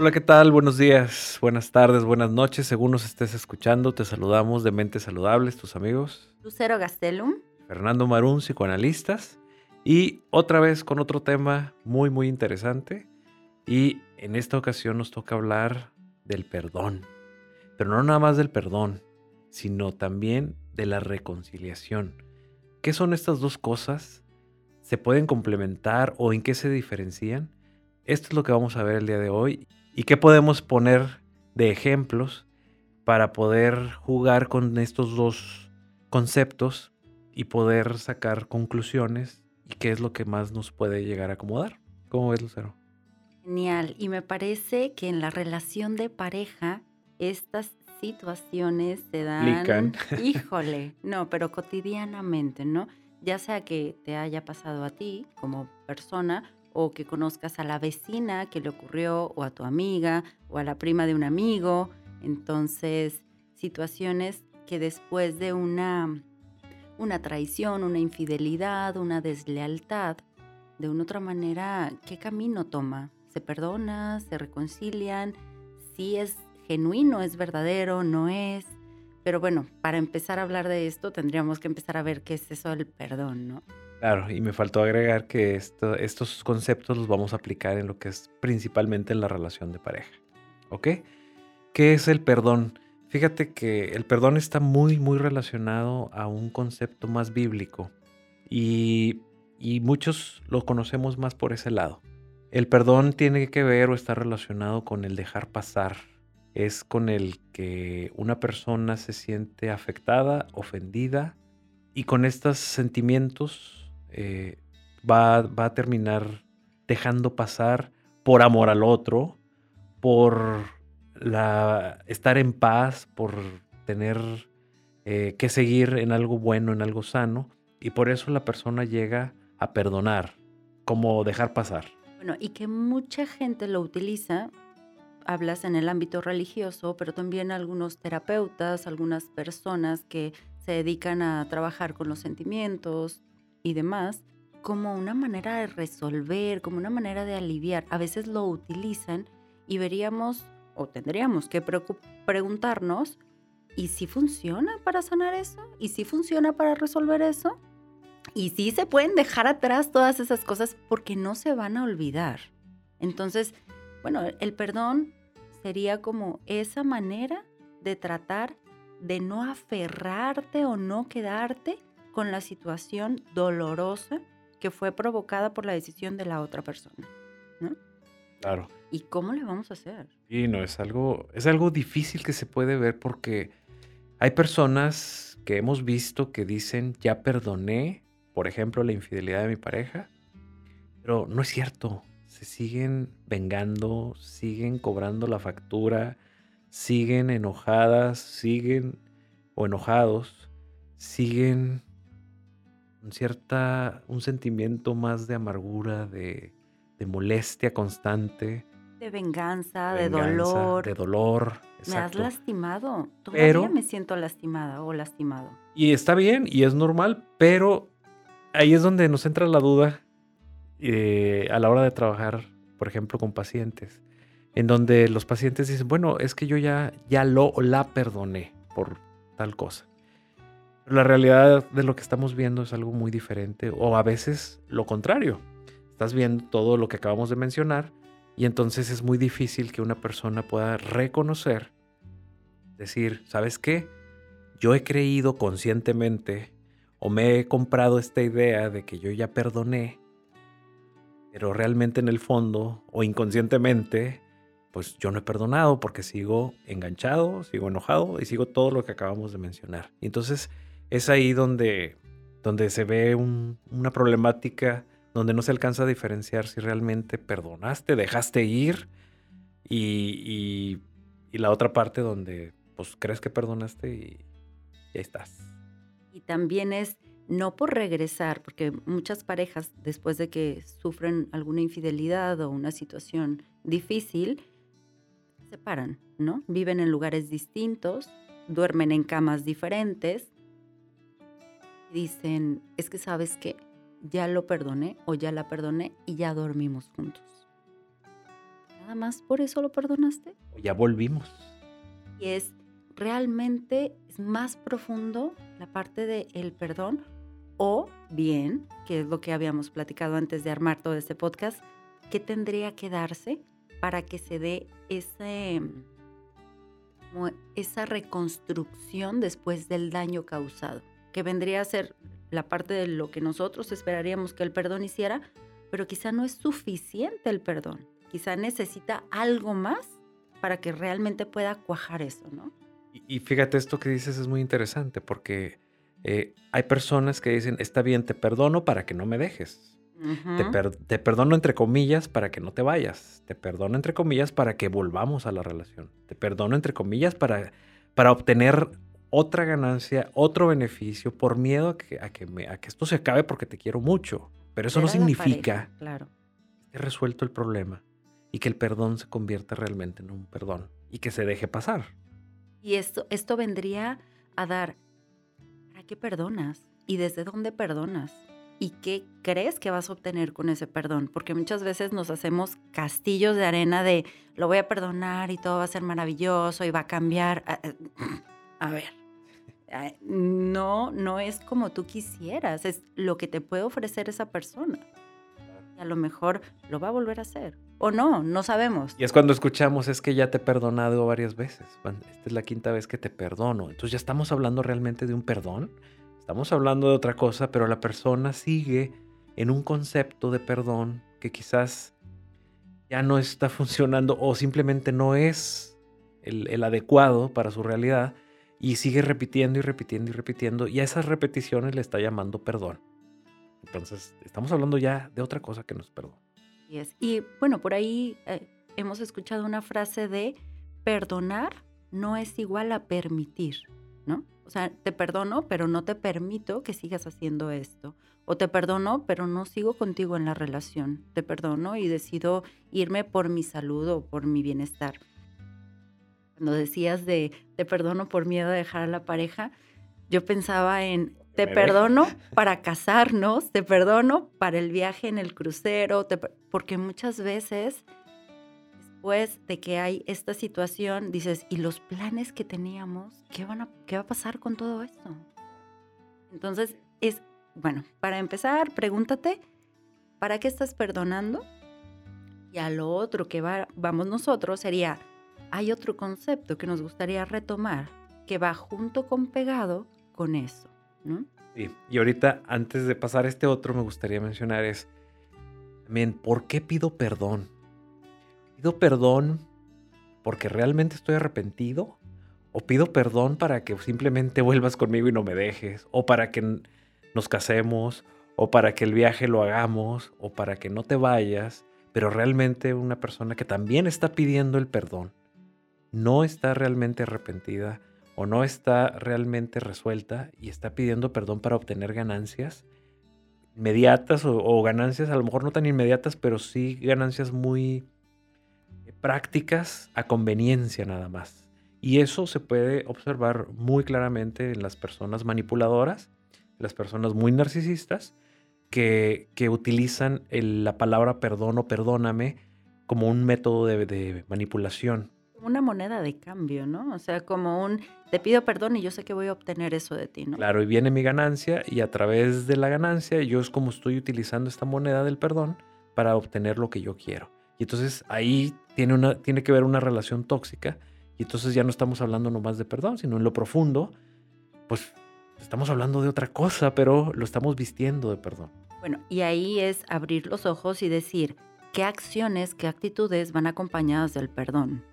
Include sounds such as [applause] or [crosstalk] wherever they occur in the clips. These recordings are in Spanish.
Hola, ¿qué tal? Buenos días, buenas tardes, buenas noches. Según nos estés escuchando, te saludamos de Mentes Saludables, tus amigos. Lucero Gastelum. Fernando Marún, psicoanalistas. Y otra vez con otro tema muy, muy interesante. Y en esta ocasión nos toca hablar del perdón. Pero no nada más del perdón, sino también de la reconciliación. ¿Qué son estas dos cosas? ¿Se pueden complementar o en qué se diferencian? Esto es lo que vamos a ver el día de hoy y qué podemos poner de ejemplos para poder jugar con estos dos conceptos y poder sacar conclusiones y qué es lo que más nos puede llegar a acomodar. ¿Cómo ves, Lucero? Genial. Y me parece que en la relación de pareja estas situaciones se dan, [laughs] híjole, no, pero cotidianamente, ¿no? Ya sea que te haya pasado a ti como persona o que conozcas a la vecina que le ocurrió o a tu amiga o a la prima de un amigo. Entonces, situaciones que después de una, una traición, una infidelidad, una deslealtad, de una otra manera, ¿qué camino toma? ¿Se perdona? ¿Se reconcilian? Si es genuino, es verdadero, no es. Pero bueno, para empezar a hablar de esto tendríamos que empezar a ver qué es eso del perdón, ¿no? Claro, y me faltó agregar que estos conceptos los vamos a aplicar en lo que es principalmente en la relación de pareja. ¿Ok? ¿Qué es el perdón? Fíjate que el perdón está muy, muy relacionado a un concepto más bíblico y, y muchos lo conocemos más por ese lado. El perdón tiene que ver o está relacionado con el dejar pasar es con el que una persona se siente afectada, ofendida, y con estos sentimientos eh, va, va, a terminar dejando pasar por amor al otro, por la, estar en paz, por tener eh, que seguir en algo bueno, en algo sano, y por eso la persona llega a perdonar, como dejar pasar. Bueno, y que mucha gente lo utiliza hablas en el ámbito religioso, pero también algunos terapeutas, algunas personas que se dedican a trabajar con los sentimientos y demás, como una manera de resolver, como una manera de aliviar. A veces lo utilizan y veríamos o tendríamos que preguntarnos, ¿y si funciona para sanar eso? ¿Y si funciona para resolver eso? Y si se pueden dejar atrás todas esas cosas porque no se van a olvidar. Entonces, bueno, el perdón sería como esa manera de tratar de no aferrarte o no quedarte con la situación dolorosa que fue provocada por la decisión de la otra persona. ¿no? Claro. ¿Y cómo le vamos a hacer? Y no, es algo, es algo difícil que se puede ver porque hay personas que hemos visto que dicen, ya perdoné, por ejemplo, la infidelidad de mi pareja, pero no es cierto se siguen vengando, siguen cobrando la factura, siguen enojadas, siguen o enojados, siguen cierta, un sentimiento más de amargura, de, molestia constante. De venganza, de, dolor. De dolor. Me has lastimado. Todavía me siento lastimada o lastimado. Y está bien y es normal, pero ahí es donde nos entra la duda eh, a la hora de trabajar, por ejemplo, con pacientes, en donde los pacientes dicen, bueno, es que yo ya, ya lo la perdoné por tal cosa. La realidad de lo que estamos viendo es algo muy diferente o a veces lo contrario. Estás viendo todo lo que acabamos de mencionar y entonces es muy difícil que una persona pueda reconocer, decir, ¿sabes qué? Yo he creído conscientemente o me he comprado esta idea de que yo ya perdoné pero realmente en el fondo o inconscientemente, pues yo no he perdonado porque sigo enganchado, sigo enojado y sigo todo lo que acabamos de mencionar. Y entonces es ahí donde, donde se ve una problemática donde no se alcanza a diferenciar si realmente perdonaste, dejaste ir y, y, la otra parte donde pues crees que perdonaste y, estás. Y también es no por regresar, porque muchas parejas después de que sufren alguna infidelidad o una situación difícil, se separan, ¿no? Viven en lugares distintos, duermen en camas diferentes. Dicen, es que sabes que ya lo perdoné o ya la perdoné y ya dormimos juntos. ¿Nada más por eso lo perdonaste? O ya volvimos. Y es realmente es más profundo la parte del el perdón o bien, que es lo que habíamos platicado antes de armar todo este podcast, ¿qué tendría que darse para que se dé ese, esa reconstrucción después del daño causado? Que vendría a ser la parte de lo que nosotros esperaríamos que el perdón hiciera, pero quizá no es suficiente el perdón. Quizá necesita algo más para que realmente pueda cuajar eso, ¿no? Y, fíjate, esto que dices es muy interesante porque eh, hay personas que dicen, está bien, te perdono para que no me dejes. te, perdono entre comillas para que no te vayas. Te perdono entre comillas para que volvamos a la relación. Te perdono entre comillas para, para obtener otra ganancia, otro beneficio, por miedo a que, a que, a que esto se acabe porque te quiero mucho. Pero eso no significa claro. que he resuelto el problema y que el perdón se convierta realmente en un perdón y que se deje pasar. Y esto, esto vendría a dar, ¿para qué perdonas? ¿Y desde dónde perdonas? ¿Y qué crees que vas a obtener con ese perdón? Porque muchas veces nos hacemos castillos de arena de lo voy a perdonar y todo va a ser maravilloso y va a cambiar. A, [clears throat] a ver, no, no es como tú quisieras, es lo que te puede ofrecer esa persona. Y a lo mejor lo va a volver a hacer o no, no sabemos. Y es cuando escuchamos, es que ya te he perdonado varias veces. Esta es la quinta vez que te perdono. Entonces ya estamos hablando realmente de un perdón. Estamos hablando de otra cosa, pero la persona sigue en un concepto de perdón que quizás ya no está [laughs] funcionando o simplemente no es el, el adecuado para su realidad y sigue repitiendo y repitiendo y repitiendo y a esas repeticiones le está llamando perdón. Entonces, estamos hablando ya de otra cosa que no es perdón. Y bueno, por ahí eh, hemos escuchado una frase de perdonar no es igual a permitir, ¿no? O sea, te perdono, pero no te permito que sigas haciendo esto. O te perdono, pero no sigo contigo en la relación. Te perdono y decido irme por mi salud o por mi bienestar. Cuando decías de te perdono por miedo a dejar a la pareja, yo pensaba en te perdono [laughs] para casarnos, te perdono para el viaje en el crucero, porque muchas veces después de que hay esta situación, dices, ¿y los planes que teníamos? ¿Qué, van a, qué va a pasar con todo esto? Entonces, es, bueno, para empezar, pregúntate, ¿para qué estás perdonando? Y a lo otro que va, vamos nosotros sería, hay otro concepto que nos gustaría retomar que va junto con pegado con eso. Sí, y ahorita antes de pasar a este otro me gustaría mencionar es, también, ¿por qué pido perdón? ¿Pido perdón porque realmente estoy arrepentido? ¿O pido perdón para que simplemente vuelvas conmigo y no me dejes? ¿O para que nos casemos? ¿O para que el viaje lo hagamos? ¿O para que no te vayas? Pero realmente una persona que también está pidiendo el perdón no está realmente arrepentida o no está realmente resuelta y está pidiendo perdón para obtener ganancias inmediatas o, ganancias a lo mejor no tan inmediatas, pero sí ganancias muy prácticas a conveniencia nada más. Y eso se puede observar muy claramente en las personas manipuladoras, las personas muy narcisistas, que, que utilizan la palabra perdón o perdóname como un método de manipulación una moneda de cambio, ¿no? O sea, como un te pido perdón y yo sé que voy a obtener eso de ti, ¿no? Claro, y viene mi ganancia y a través de la ganancia yo es como estoy utilizando esta moneda del perdón para obtener lo que yo quiero. Y entonces ahí tiene, una, tiene que ver una relación tóxica y entonces ya no estamos hablando nomás de perdón, sino en lo profundo, pues estamos hablando de otra cosa, pero lo estamos vistiendo de perdón. Bueno, y ahí es abrir los ojos y decir qué acciones, qué actitudes van acompañadas del perdón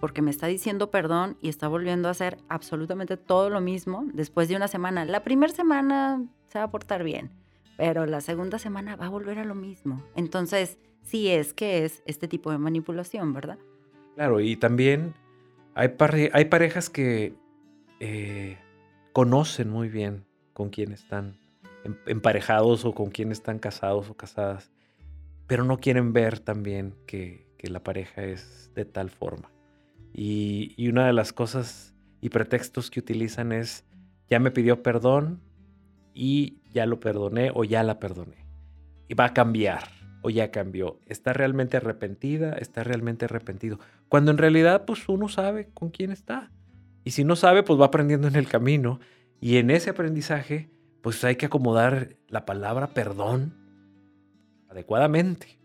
porque me está diciendo perdón y está volviendo a hacer absolutamente todo lo mismo después de una semana. La primera semana se va a portar bien, pero la segunda semana va a volver a lo mismo. Entonces, sí es que es este tipo de manipulación, ¿verdad? Claro, y también hay, hay parejas que eh, conocen muy bien con quién están em-, emparejados o con quién están casados o casadas, pero no quieren ver también que la pareja es de tal forma. Y, una de las cosas y pretextos que utilizan es, ya me pidió perdón y ya lo perdoné o ya la perdoné. Y va a cambiar. o ya cambió? ¿Está realmente arrepentida? ¿Está realmente arrepentido? Cuando en realidad, pues uno sabe con quién está. Y si no sabe, pues va aprendiendo en el camino. Y en ese aprendizaje, pues hay que acomodar la palabra perdón adecuadamente.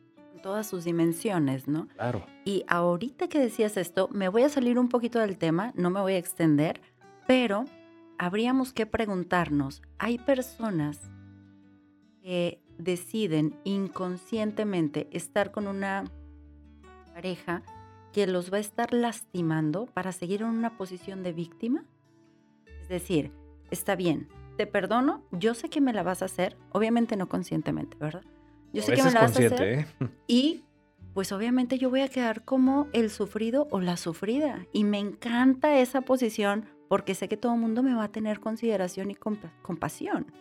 Todas sus dimensiones, ¿no? Claro. Y ahorita que decías esto, me voy a salir un poquito del tema, no me voy a extender, pero habríamos que preguntarnos, ¿hay personas que deciden inconscientemente estar con una pareja que los va a estar lastimando para seguir en una posición de víctima? Es decir, está bien, te perdono, yo sé que me la vas a hacer, obviamente no conscientemente, ¿verdad? Yo sé que me la vas a hacer ¿eh? y pues obviamente yo voy a quedar como el sufrido o la sufrida y me encanta esa posición porque sé que todo el mundo me va a tener consideración y compasión.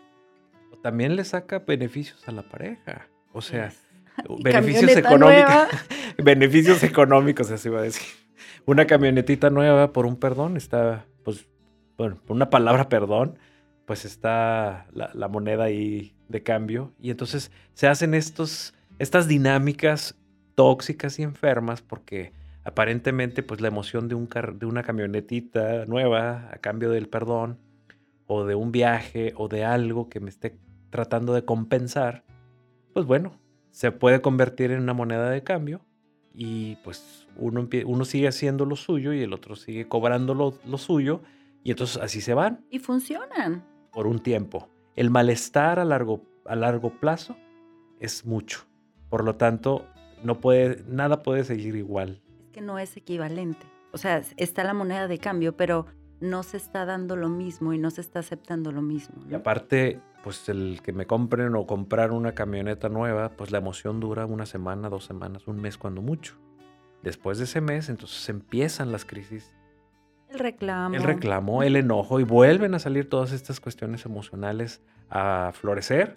También le saca beneficios a la pareja, o sea, [laughs] beneficios económicos, [laughs] beneficios económicos, así va a decir. Una camionetita nueva por un perdón está, pues, bueno, por una palabra perdón, pues está la, moneda ahí de cambio. Y entonces se hacen estos, estas dinámicas tóxicas y enfermas porque aparentemente pues la emoción de, un de una camionetita nueva a cambio del perdón o de un viaje o de algo que me esté tratando de compensar, pues bueno, se puede convertir en una moneda de cambio y pues uno, uno sigue haciendo lo suyo y el otro sigue cobrando lo, lo suyo y entonces así se van. Y funcionan por un tiempo. El malestar a largo, a largo plazo es mucho. Por lo tanto, no puede, nada puede seguir igual. Es que no es equivalente. O sea, está la moneda de cambio, pero no se está dando lo mismo y no se está aceptando lo mismo. Y aparte, pues el que me compren o comprar una camioneta nueva, pues la emoción dura una semana, dos semanas, un mes cuando mucho. Después de ese mes, entonces empiezan las crisis el reclamo. El reclamo, el enojo y vuelven a salir todas estas cuestiones emocionales a florecer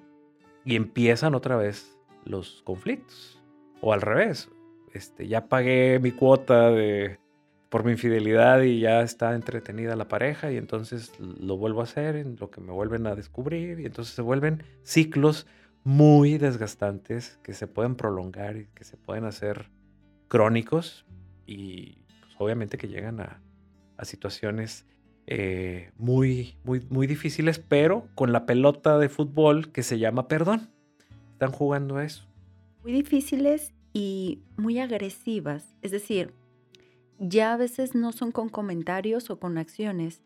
y empiezan otra vez los conflictos. O al revés, este, ya pagué mi cuota de, por mi infidelidad y ya está entretenida la pareja y entonces lo vuelvo a hacer en lo que me vuelven a descubrir y entonces se vuelven ciclos muy desgastantes que se pueden prolongar y que se pueden hacer crónicos y pues, obviamente que llegan a, a situaciones eh, muy, muy, muy difíciles, pero con la pelota de fútbol que se llama perdón. Están jugando a eso. Muy difíciles y muy agresivas. Es decir, ya a veces no son con comentarios o con acciones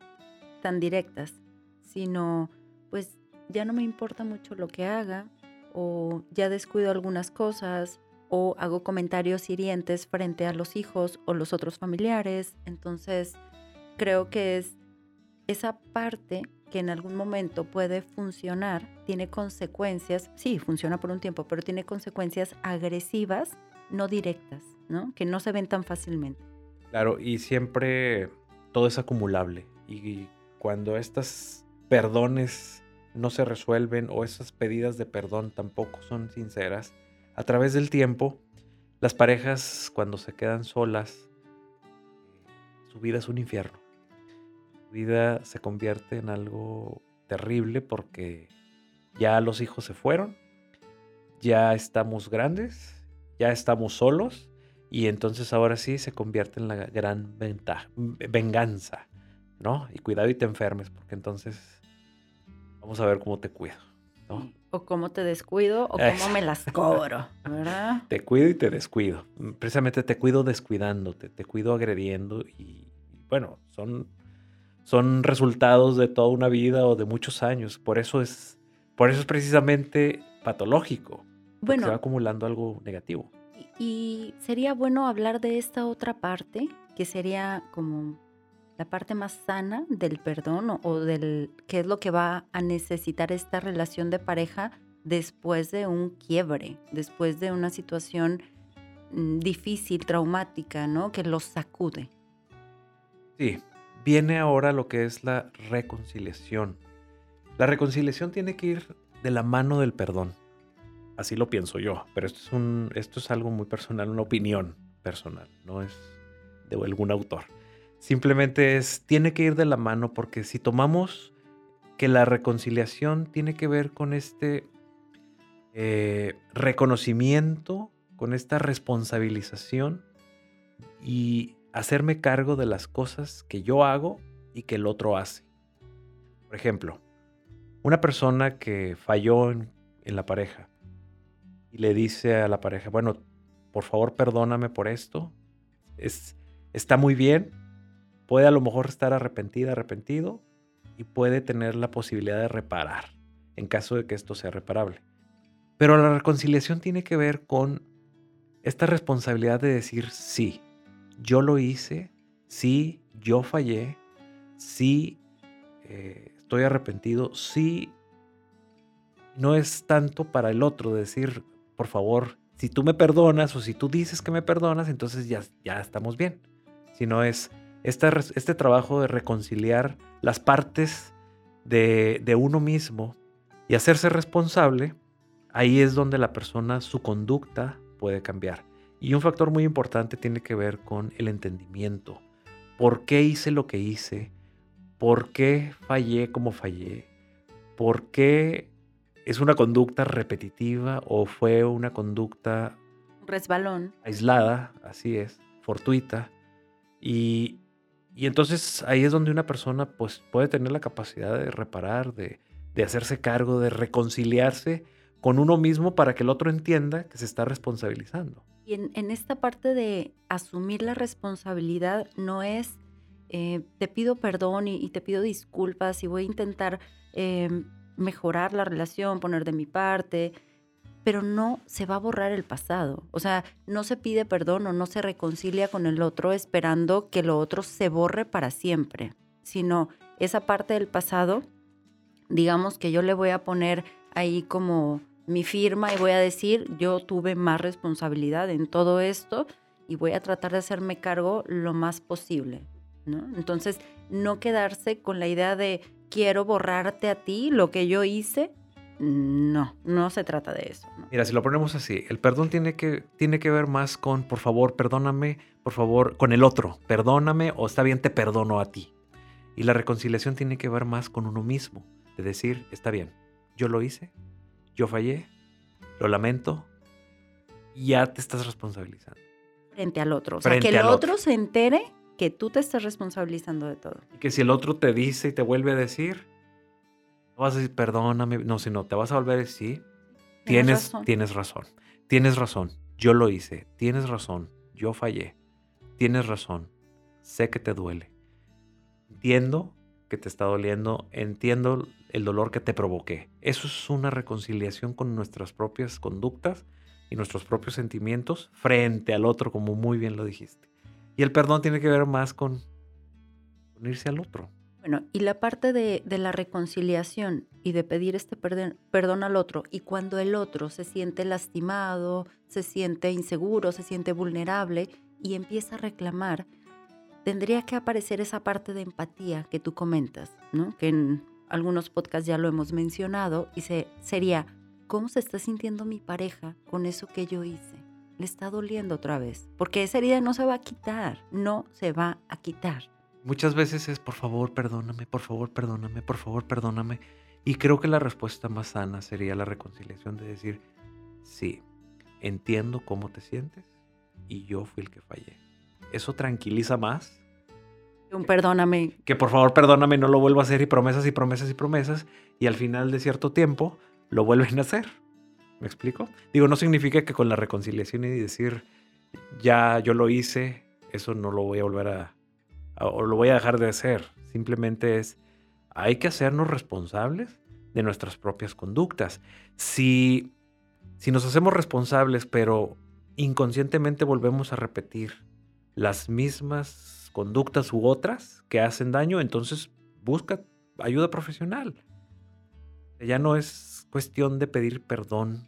tan directas, sino pues ya no me importa mucho lo que haga o ya descuido algunas cosas o hago comentarios hirientes frente a los hijos o los otros familiares. Entonces, creo que es esa parte que en algún momento puede funcionar, tiene consecuencias, sí, funciona por un tiempo, pero tiene consecuencias agresivas, no directas, ¿no? Que no se ven tan fácilmente. Claro, y siempre todo es acumulable. Y cuando estas perdones no se resuelven o esas pedidas de perdón tampoco son sinceras, a través del tiempo, las parejas cuando se quedan solas, su vida es un infierno vida se convierte en algo terrible porque ya los hijos se fueron, ya estamos grandes, ya estamos solos y entonces ahora sí se convierte en la gran ventaja, venganza, ¿no? Y cuidado y te enfermes porque entonces vamos a ver cómo te cuido, ¿no? O cómo te descuido o cómo me las [laughs] cobro, ¿verdad? Te cuido y te descuido. Precisamente te cuido descuidándote, te cuido agrediendo y bueno, son son resultados de toda una vida o de muchos años. Por eso es, por eso es precisamente patológico. Bueno, se va acumulando algo negativo. Y sería bueno hablar de esta otra parte, que sería como la parte más sana del perdón o, del qué es lo que va a necesitar esta relación de pareja después de un quiebre, después de una situación mm, difícil, traumática, ¿no? Que los sacude. Sí, viene ahora lo que es la reconciliación. La reconciliación tiene que ir de la mano del perdón. Así lo pienso yo, pero esto es, un, esto es algo muy personal, una opinión personal, no es de algún autor. Simplemente es, tiene que ir de la mano porque si tomamos que la reconciliación tiene que ver con este, eh, reconocimiento, con esta responsabilización y hacerme cargo de las cosas que yo hago y que el otro hace. Por ejemplo, una persona que falló en, la pareja y le dice a la pareja, bueno, por favor perdóname por esto, es, está muy bien, puede a lo mejor estar arrepentida, arrepentido y puede tener la posibilidad de reparar en caso de que esto sea reparable. Pero la reconciliación tiene que ver con esta responsabilidad de decir sí, yo lo hice, sí, yo fallé, sí, eh, estoy arrepentido, sí, no es tanto para el otro decir, por favor, si tú me perdonas o si tú dices que me perdonas, entonces ya, ya estamos bien. Sino es este, este trabajo de reconciliar las partes de, de uno mismo y hacerse responsable, ahí es donde la persona, su conducta puede cambiar. Y un factor muy importante tiene que ver con el entendimiento. ¿Por qué hice lo que hice? ¿Por qué fallé como fallé? ¿Por qué es una conducta repetitiva o fue una conducta... Resbalón. Aislada, así es, fortuita. Y, y entonces ahí es donde una persona pues, puede tener la capacidad de reparar, de, de hacerse cargo, de reconciliarse con uno mismo para que el otro entienda que se está responsabilizando. Y en, esta parte de asumir la responsabilidad no es eh, te pido perdón y, te pido disculpas y voy a intentar em, mejorar la relación, poner de mi parte, pero no se va a borrar el pasado. O sea, no se pide perdón o no se reconcilia con el otro esperando que lo otro se borre para siempre, sino esa parte del pasado, digamos que yo le voy a poner ahí como mi firma y voy a decir, yo tuve más responsabilidad en todo esto y voy a tratar de hacerme cargo lo más posible. ¿no? Entonces, no quedarse con la idea de quiero borrarte a ti lo que yo hice. No, no se trata de eso. Mira, si lo ponemos así, el perdón tiene que, tiene que ver más con, por favor, perdóname, por favor, con el otro, perdóname o está bien, te perdono a ti. Y la reconciliación tiene que ver más con uno mismo, de decir, está bien, yo lo hice, yo fallé, lo lamento, ya te estás responsabilizando. Frente al otro. O sea, que el otro, se entere que tú te estás responsabilizando de todo. Y que si el otro te dice y te vuelve a decir, no vas a decir, perdóname, no, sino te vas a volver a decir, tienes, tienes razón, tienes razón, yo lo hice, tienes razón, yo fallé, tienes razón, sé que te duele, entiendo que te está doliendo, entiendo el dolor que te provoqué. Eso es una reconciliación con nuestras propias conductas y nuestros propios sentimientos frente al otro, como muy bien lo dijiste. Y el perdón tiene que ver más con unirse al otro. Bueno, y la parte de, la reconciliación y de pedir este perdón, perdón al otro, y cuando el otro se siente lastimado, se siente inseguro, se siente vulnerable y empieza a reclamar, tendría que aparecer esa parte de empatía que tú comentas, ¿no? Que en algunos podcasts ya lo hemos mencionado y se, sería, ¿cómo se está sintiendo mi pareja con eso que yo hice? Le está doliendo otra vez, porque esa herida no se va a quitar, no se va a quitar. Muchas veces es, por favor, perdóname, por favor, perdóname, por favor, perdóname. Y creo que la respuesta más sana sería la reconciliación de decir, sí, entiendo cómo te sientes y yo fui el que fallé eso tranquiliza más. Un perdóname. Que por favor perdóname, no lo vuelvo a hacer y promesas y promesas y promesas y al final de cierto tiempo lo vuelven a hacer. ¿Me explico? Digo, no significa que con la reconciliación y decir, ya yo lo hice, eso no lo voy a volver a, o lo voy a dejar de hacer. Simplemente es, hay que hacernos responsables de nuestras propias conductas. Si, si nos hacemos responsables, pero inconscientemente volvemos a repetir las mismas conductas u otras que hacen daño, entonces busca ayuda profesional. Ya no es cuestión de pedir perdón,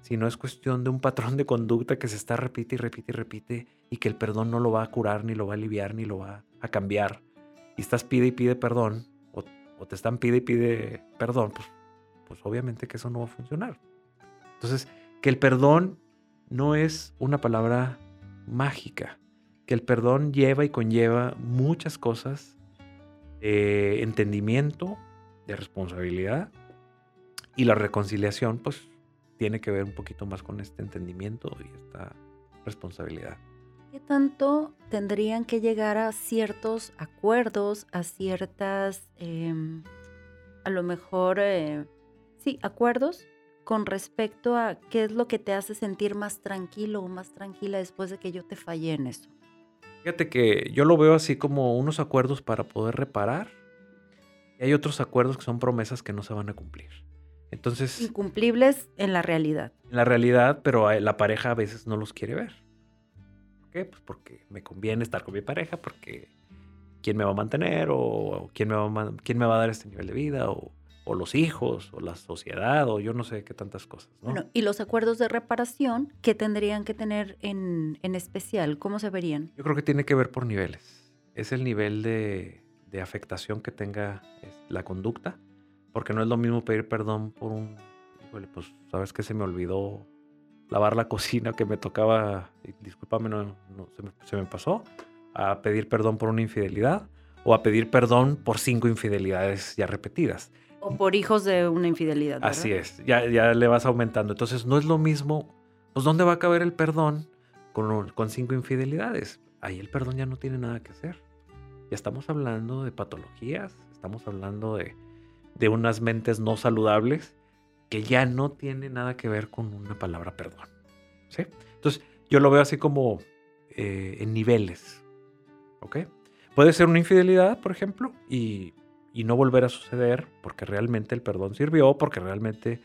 sino es cuestión de un patrón de conducta que se está repite y repite y repite y que el perdón no lo va a curar, ni lo va a aliviar, ni lo va a cambiar. Y estás pide y pide perdón, o, te están pide y pide perdón, pues, pues obviamente que eso no va a funcionar. Entonces, que el perdón no es una palabra mágica, que el perdón lleva y conlleva muchas cosas de entendimiento, de responsabilidad, y la reconciliación, pues, tiene que ver un poquito más con este entendimiento y esta responsabilidad. ¿Qué tanto tendrían que llegar a ciertos acuerdos, a ciertas, em, a lo mejor, eh, sí, acuerdos con respecto a qué es lo que te hace sentir más tranquilo o más tranquila después de que yo te fallé en eso? Fíjate que yo lo veo así como unos acuerdos para poder reparar y hay otros acuerdos que son promesas que no se van a cumplir. Entonces... Incumplibles en la realidad. En la realidad, pero la pareja a veces no los quiere ver qué? Pues porque me conviene estar con mi pareja, porque quién me va a mantener o, quién, me va a, quién me va a dar este nivel de vida o, los hijos o la sociedad o yo no sé qué tantas cosas. Bueno, y los acuerdos de reparación, ¿qué tendrían que tener en, especial? ¿Cómo se verían? Yo creo que tiene que ver por niveles. Es el nivel de, de afectación que tenga la conducta, porque no es lo mismo pedir perdón por un, híjole, pues sabes que se me olvidó lavar la [laughs] cocina que me tocaba, discúlpame, no, se, me, pasó, a pedir perdón por una infidelidad o a pedir perdón por cinco infidelidades ya repetidas. O por hijos de una infidelidad. Así es, ya, ya le vas aumentando. Entonces no es lo mismo, pues ¿dónde va a caber el perdón con, cinco infidelidades? Ahí el perdón ya no tiene nada que hacer. Ya estamos hablando de patologías, estamos hablando de, de unas mentes no saludables que ya no tiene nada que ver con una palabra perdón. ¿sí? Entonces, yo lo veo así como eh, en niveles. ¿Ok? Puede ser una infidelidad, por ejemplo, y, no volver a suceder porque realmente el perdón sirvió, porque realmente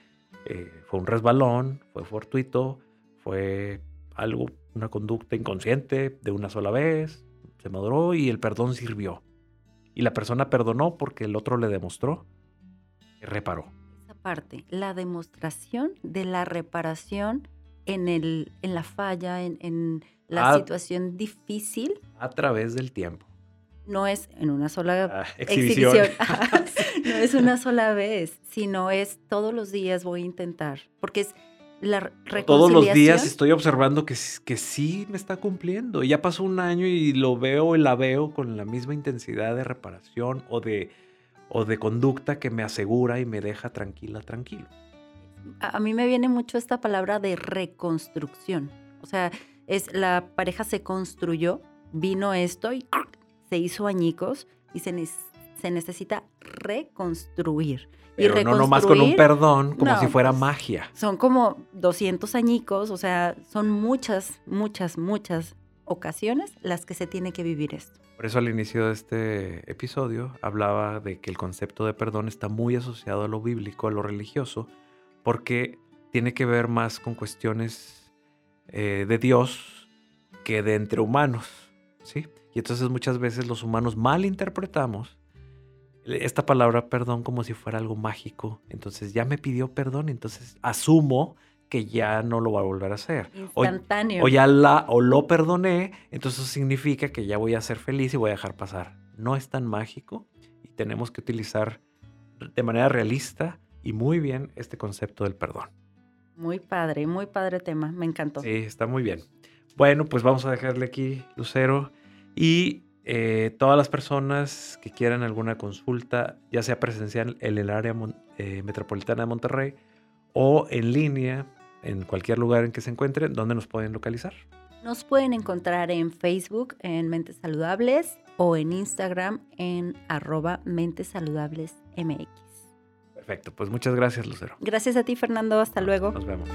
eh, fue un resbalón, fue fortuito, fue algo, una conducta inconsciente de una sola vez, se maduró y el perdón sirvió. Y la persona perdonó porque el otro le demostró que reparó parte, la demostración de la reparación en, el, en la falla, en, la situación difícil. A través del tiempo. No es en una sola ah, exhibición. [laughs] [laughs] no es una sola vez, sino es todos los días voy a intentar. Porque es la reconciliación. Todos los días estoy observando que, que sí me está cumpliendo. Ya pasó un año y lo veo y la veo con la misma intensidad de reparación o de o de conducta que me asegura y me deja tranquila, tranquilo. A mí me viene mucho esta palabra de reconstrucción. O sea, es la pareja se construyó, vino esto y se hizo añicos y se, se necesita reconstruir. Pero y no nomás con un perdón, como si fuera pues, magia. Son como 200 añicos, o sea, son muchas, muchas, muchas ocasiones las que se tiene que vivir esto. Por eso al inicio de este episodio hablaba de que el concepto de perdón está muy asociado a lo bíblico, a lo religioso, porque tiene que ver más con cuestiones eh, de Dios que de entre humanos, ¿sí? Y entonces muchas veces los humanos mal interpretamos esta palabra perdón como si fuera algo mágico. Entonces ya me pidió perdón, entonces asumo que ya no lo va a volver a hacer. Instantáneo. O, ya la, o lo perdoné, entonces eso significa que ya voy a ser feliz y voy a dejar pasar. No es tan mágico y tenemos que utilizar de manera realista y muy bien este concepto del perdón. Muy padre, muy padre tema, me encantó. Sí, está muy bien. Bueno, pues vamos a dejarle aquí, Lucero. Y eh, todas las personas que quieran alguna consulta, ya sea presencial en el área eh, metropolitana de Monterrey o en línea en cualquier lugar en que se encuentren, ¿dónde nos pueden localizar? Nos pueden encontrar en Facebook en Mentes Saludables o en Instagram en arroba Mentes Saludables MX. Perfecto, pues muchas gracias Lucero. Gracias a ti Fernando, hasta luego. Nos vemos.